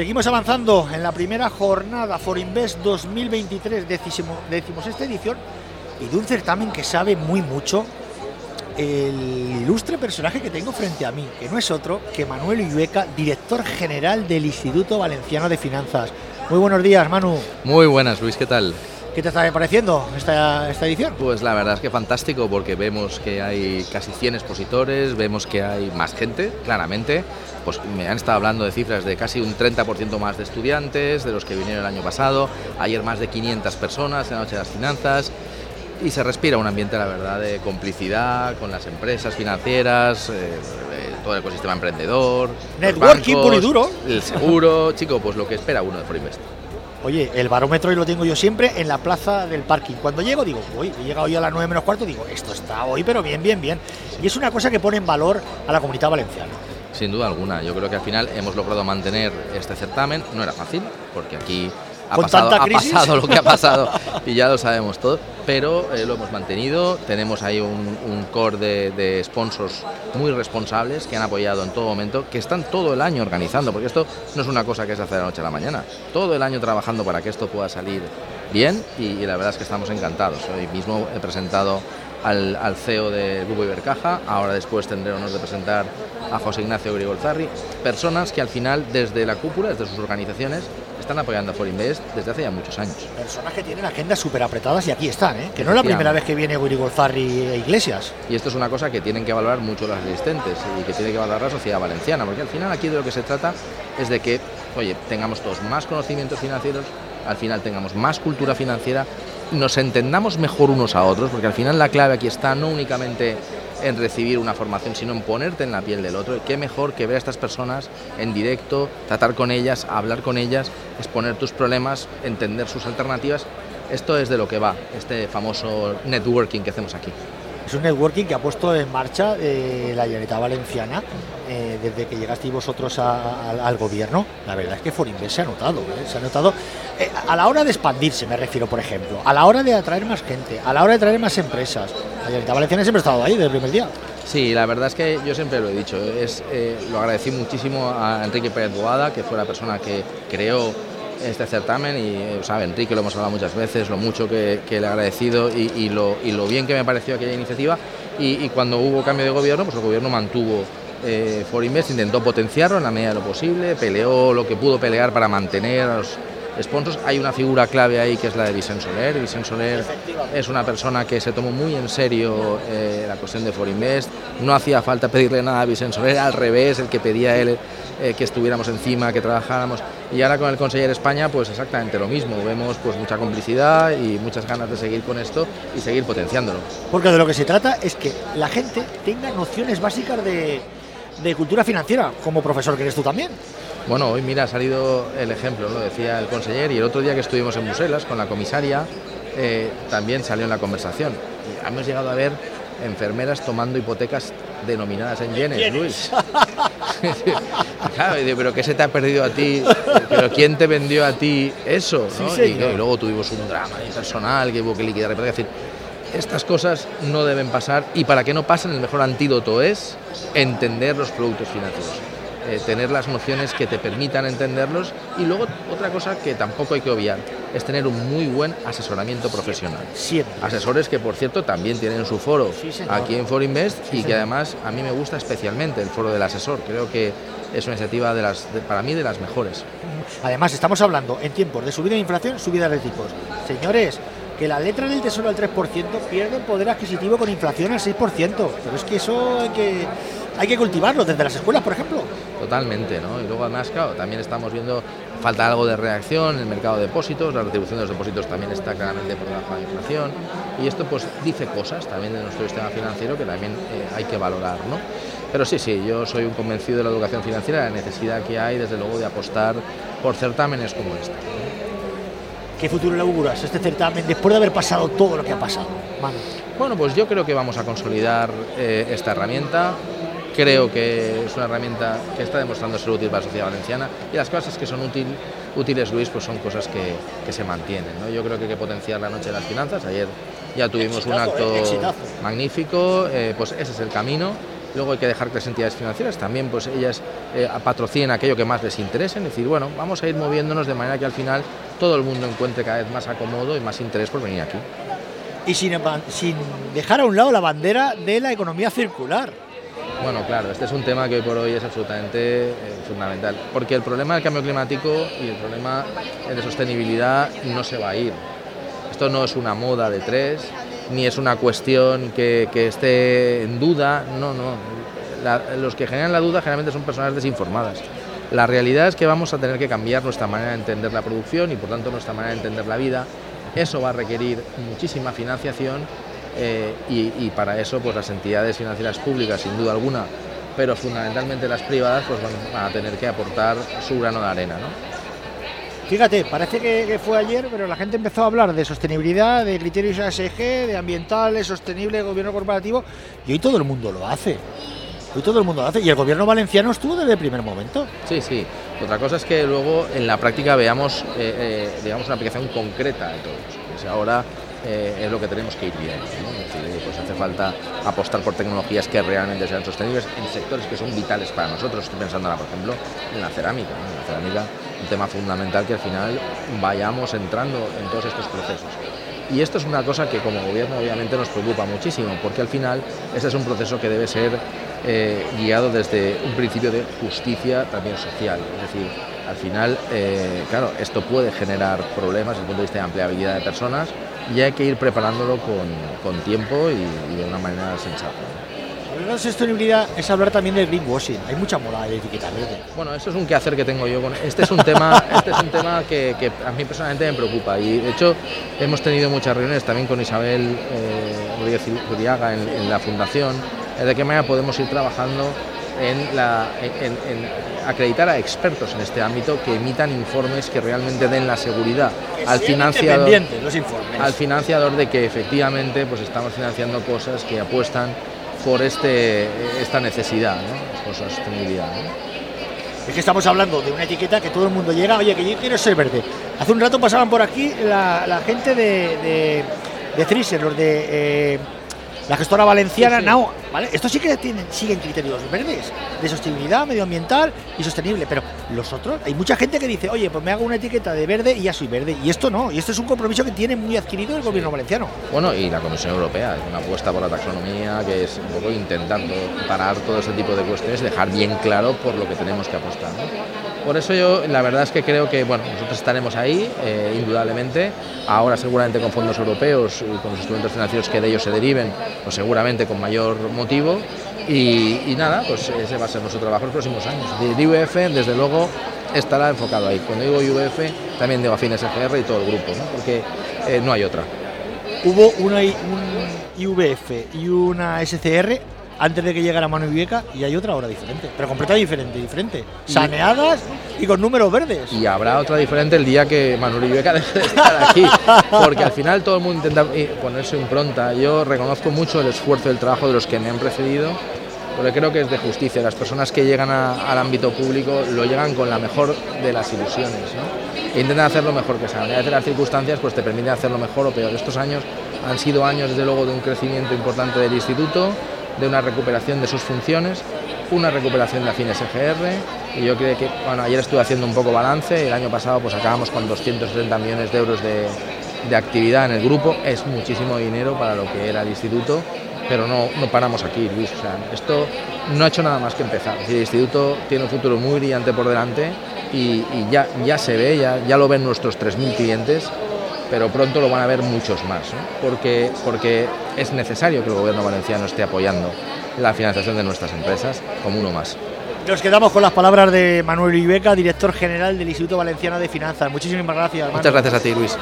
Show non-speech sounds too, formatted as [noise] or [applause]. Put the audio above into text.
Seguimos avanzando en la primera jornada Forinvest 2023, decimos, decimos esta edición, y de un certamen que sabe muy mucho el ilustre personaje que tengo frente a mí, que no es otro que Manuel Illueca, director general del Instituto Valenciano de Finanzas. Muy buenos días, Manu. Muy buenas, Luis, ¿qué tal? ¿Qué te está pareciendo esta, esta edición? Pues la verdad es que fantástico porque vemos que hay casi 100 expositores, vemos que hay más gente, claramente. Pues me han estado hablando de cifras de casi un 30% más de estudiantes, de los que vinieron el año pasado. Ayer más de 500 personas en la Noche de las Finanzas y se respira un ambiente, la verdad, de complicidad con las empresas financieras, eh, eh, todo el ecosistema emprendedor. Networking puro y duro. El seguro, chico, pues lo que espera uno de Forinvest. Oye, el barómetro lo tengo yo siempre en la plaza del parking. Cuando llego digo, uy, he llegado yo a las 9 menos cuarto, digo, esto está hoy, pero bien, bien, bien. Y es una cosa que pone en valor a la comunidad valenciana. Sin duda alguna, yo creo que al final hemos logrado mantener este certamen. No era fácil, porque aquí ha, pasado, ha pasado, lo que ha pasado [laughs] y ya lo sabemos todo, pero eh, lo hemos mantenido. Tenemos ahí un, core de, de, sponsors muy responsables que han apoyado en todo momento, que están todo el año organizando, porque esto no es una cosa que se hace de la noche a la mañana, todo el año trabajando para que esto pueda salir bien y, y la verdad es que estamos encantados. Hoy mismo he presentado al, al, CEO de Grupo Ibercaja, ahora después tendré el honor de presentar a José Ignacio Grigolzarri, personas que al final desde la cúpula, desde sus organizaciones, están apoyando a Forinvest desde hace ya muchos años. Personas que tienen agendas súper apretadas y aquí están, ¿eh? que no es la primera vez que viene Grigolzarri e Iglesias. Y esto es una cosa que tienen que valorar mucho las asistentes y que tiene que valorar la sociedad valenciana, porque al final aquí de lo que se trata es de que, oye, tengamos todos más conocimientos financieros, al final tengamos más cultura financiera nos entendamos mejor unos a otros, porque al final la clave aquí está no únicamente en recibir una formación, sino en ponerte en la piel del otro. Qué mejor que ver a estas personas en directo, tratar con ellas, hablar con ellas, exponer tus problemas, entender sus alternativas. Esto es de lo que va, este famoso networking que hacemos aquí. Es un networking que ha puesto en marcha eh, la Generalitat Valenciana eh, desde que llegasteis vosotros al gobierno. La verdad es que Forinvest se ha notado, ¿eh? se ha notado a la hora de expandirse, me refiero, por ejemplo, a la hora de atraer más gente, a la hora de traer más empresas. La Generalitat Valenciana siempre ha estado ahí desde el primer día. Sí, la verdad es que yo siempre lo he dicho. Es, lo agradecí muchísimo a Enrique Pérez Boada, que fue la persona que creó este certamen y sabe Enrique lo hemos hablado muchas veces lo mucho que, que le he agradecido y, lo, y, lo, bien que me pareció aquella iniciativa. Y, y, cuando hubo cambio de gobierno pues el gobierno mantuvo eh, Forinvest intentó potenciarlo en la medida de lo posible peleó lo que pudo pelear para mantener a los sponsors. Hay una figura clave ahí que es la de Vicente Soler. Vicente Soler es una persona que se tomó muy en serio eh, la cuestión de Forinvest no hacía falta pedirle nada a Vicente Soler al revés el que pedía él eh, que estuviéramos encima, que trabajáramos. Y ahora con el Conseller España, pues exactamente lo mismo. Vemos pues mucha complicidad y muchas ganas de seguir con esto y seguir potenciándolo. Porque de lo que se trata es que la gente tenga nociones básicas de, de cultura financiera, como profesor que eres tú también. Bueno, hoy mira, ha salido el ejemplo, lo decía el conseller, y el otro día que estuvimos en Bruselas con la comisaria, eh, también salió en la conversación. Hemos llegado a ver enfermeras tomando hipotecas denominadas en yenes, Luis. [laughs] [laughs] claro, pero ¿qué se te ha perdido a ti? ¿Pero quién te vendió a ti eso? ¿no? Y, luego tuvimos un drama personal que hubo que liquidar. Es decir, estas cosas no deben pasar y para que no pasen el mejor antídoto es entender los productos financieros. Eh, tener las nociones que te permitan entenderlos y luego otra cosa que tampoco hay que obviar es tener un muy buen asesoramiento profesional. Siempre. Asesores que por cierto también tienen su foro sí, aquí en Forinvest sí, y que además a mí me gusta especialmente el foro del asesor. Creo que es una iniciativa de las, de, para mí de las mejores. Además estamos hablando en tiempos de subida de inflación, subida de tipos. Señores, que las letras del tesoro al 3% pierden poder adquisitivo con inflación al 6%. Pero es que eso hay que, hay que cultivarlo desde las escuelas, por ejemplo. Totalmente, ¿no? Y luego además, claro, también estamos viendo falta algo de reacción en el mercado de depósitos, la retribución de los depósitos también está claramente por debajo de la inflación y esto pues dice cosas también de nuestro sistema financiero que también eh, hay que valorar, ¿no? Pero sí, sí, yo soy un convencido de la educación financiera, de la necesidad que hay, desde luego, de apostar por certámenes como este. ¿Qué futuro le auguras este certamen después de haber pasado todo lo que ha pasado? Manu? Bueno, pues yo creo que vamos a consolidar eh, esta herramienta. Creo que es una herramienta que está demostrando ser útil para la sociedad valenciana y las cosas que son útil, útiles, Luis, pues son cosas que, que se mantienen. ¿no? Yo creo que hay que potenciar la noche de las finanzas. Ayer ya tuvimos exitazo, un acto eh, magnífico, eh, pues ese es el camino luego hay que dejar que las entidades financieras también, pues ellas eh, patrocinen aquello que más les interese, es decir, bueno, vamos a ir moviéndonos de manera que al final todo el mundo encuentre cada vez más acomodo y más interés por venir aquí. Y sin, sin dejar a un lado la bandera de la economía circular. Bueno, claro, este es un tema que hoy por hoy es absolutamente eh, fundamental, porque el problema del cambio climático y el problema de sostenibilidad no se va a ir. Esto no es una moda de tres, ni es una cuestión que, esté en duda, no, no. los que generan la duda generalmente son personas desinformadas. La realidad es que vamos a tener que cambiar nuestra manera de entender la producción y por tanto nuestra manera de entender la vida. Eso va a requerir muchísima financiación eh, y, para eso pues las entidades financieras públicas sin duda alguna, pero fundamentalmente las privadas pues van a tener que aportar su grano de arena. Fíjate, parece que, fue ayer, pero la gente empezó a hablar de sostenibilidad, de criterios ASG, de ambientales, sostenible, gobierno corporativo, y hoy todo el mundo lo hace. Hoy todo el mundo lo hace. Y el gobierno valenciano estuvo desde el primer momento. Sí, sí. Otra cosa es que luego en la práctica veamos, eh, eh, digamos, una aplicación concreta de todo eso. ahora eh, es lo que tenemos que ir viendo. pues hace falta apostar por tecnologías que realmente sean sostenibles en sectores que son vitales para nosotros. Estoy pensando ahora, por ejemplo, en la cerámica. En la cerámica, un tema fundamental que al final vayamos entrando en todos estos procesos. Y esto es una cosa que como gobierno obviamente nos preocupa muchísimo, porque al final este es un proceso que debe ser eh, guiado desde un principio de justicia también social. Es al final, eh, claro, esto puede generar problemas desde el punto de vista de empleabilidad de personas, y hay que ir preparándolo con, tiempo y, de una manera sensata. Hablar de sostenibilidad es hablar también del greenwashing. Hay mucha moda de etiqueta verde. Bueno, esto es un quehacer que tengo yo con. Este es un tema, [laughs] este es un tema que, a mí personalmente me preocupa. Y de hecho hemos tenido muchas reuniones también con Isabel eh, Rodríguez Uriaga en, en la fundación. De qué manera podemos ir trabajando en, la, acreditar a expertos en este ámbito que emitan informes que realmente den la seguridad al financiador, al financiador de que efectivamente pues estamos financiando cosas que apuestan por este, esta necesidad, ¿no? por sostenibilidad. Es que estamos hablando de una etiqueta que todo el mundo llega, oye, que yo quiero ser verde. Hace un rato pasaban por aquí la, gente de, de, de los de... Eh, la gestora valenciana, no, ¿vale? Esto sí que tienen, siguen criterios verdes, de sostenibilidad medioambiental y sostenible, pero los otros, hay mucha gente que dice, oye, pues me hago una etiqueta de verde y ya soy verde, y esto no, y esto es un compromiso que tiene muy adquirido el gobierno valenciano. Bueno, y la Comisión Europea, es una apuesta por la taxonomía que es un poco intentando parar todo ese tipo de cuestiones, dejar bien claro por lo que tenemos que apostar. Por eso yo la verdad es que creo que bueno, nosotros estaremos ahí, eh, indudablemente, ahora seguramente con fondos europeos y con los instrumentos financieros que de ellos se deriven, pues seguramente con mayor motivo. Y, nada, pues ese va a ser nuestro trabajo en los próximos años. De IVF, desde luego, estará enfocado ahí. Cuando digo IVF, también digo Afines SGR y todo el grupo, porque eh, no hay otra. Hubo una, un IVF y una SCR antes de que llegara Manu Ibeca y hay otra ahora diferente, pero completamente diferente, diferente. Saneadas y con números verdes. Y habrá otra diferente el día que Manuel Ibeca [laughs] deje de estar aquí, porque al final todo el mundo intenta eh, ponerse impronta. Yo reconozco mucho el esfuerzo y el trabajo de los que me han precedido, porque creo que es de justicia. Las personas que llegan al ámbito público lo llegan con la mejor de las ilusiones. ¿no? E intentan hacer lo mejor que saben. A veces las circunstancias pues, te permiten hacerlo mejor o peor. Estos años han sido años, desde luego, de un crecimiento importante del instituto de una recuperación de sus funciones, una recuperación de Afines EGR y yo creo que, bueno, ayer estuve haciendo un poco balance, el año pasado pues acabamos con 270 millones de euros de, de actividad en el grupo, es muchísimo dinero para lo que era el instituto, pero no, no paramos aquí, Luis, esto no ha hecho nada más que empezar, el instituto tiene un futuro muy brillante por delante y, ya, ya se ve, ya, ya lo ven nuestros 3.000 clientes pero pronto lo van a ver muchos más, porque, porque es necesario que el gobierno valenciano esté apoyando la financiación de nuestras empresas como uno más. Nos quedamos con las palabras de Manuel Ibeca, director general del Instituto Valenciano de Finanzas. Muchísimas gracias. Muchas gracias a ti, Luis.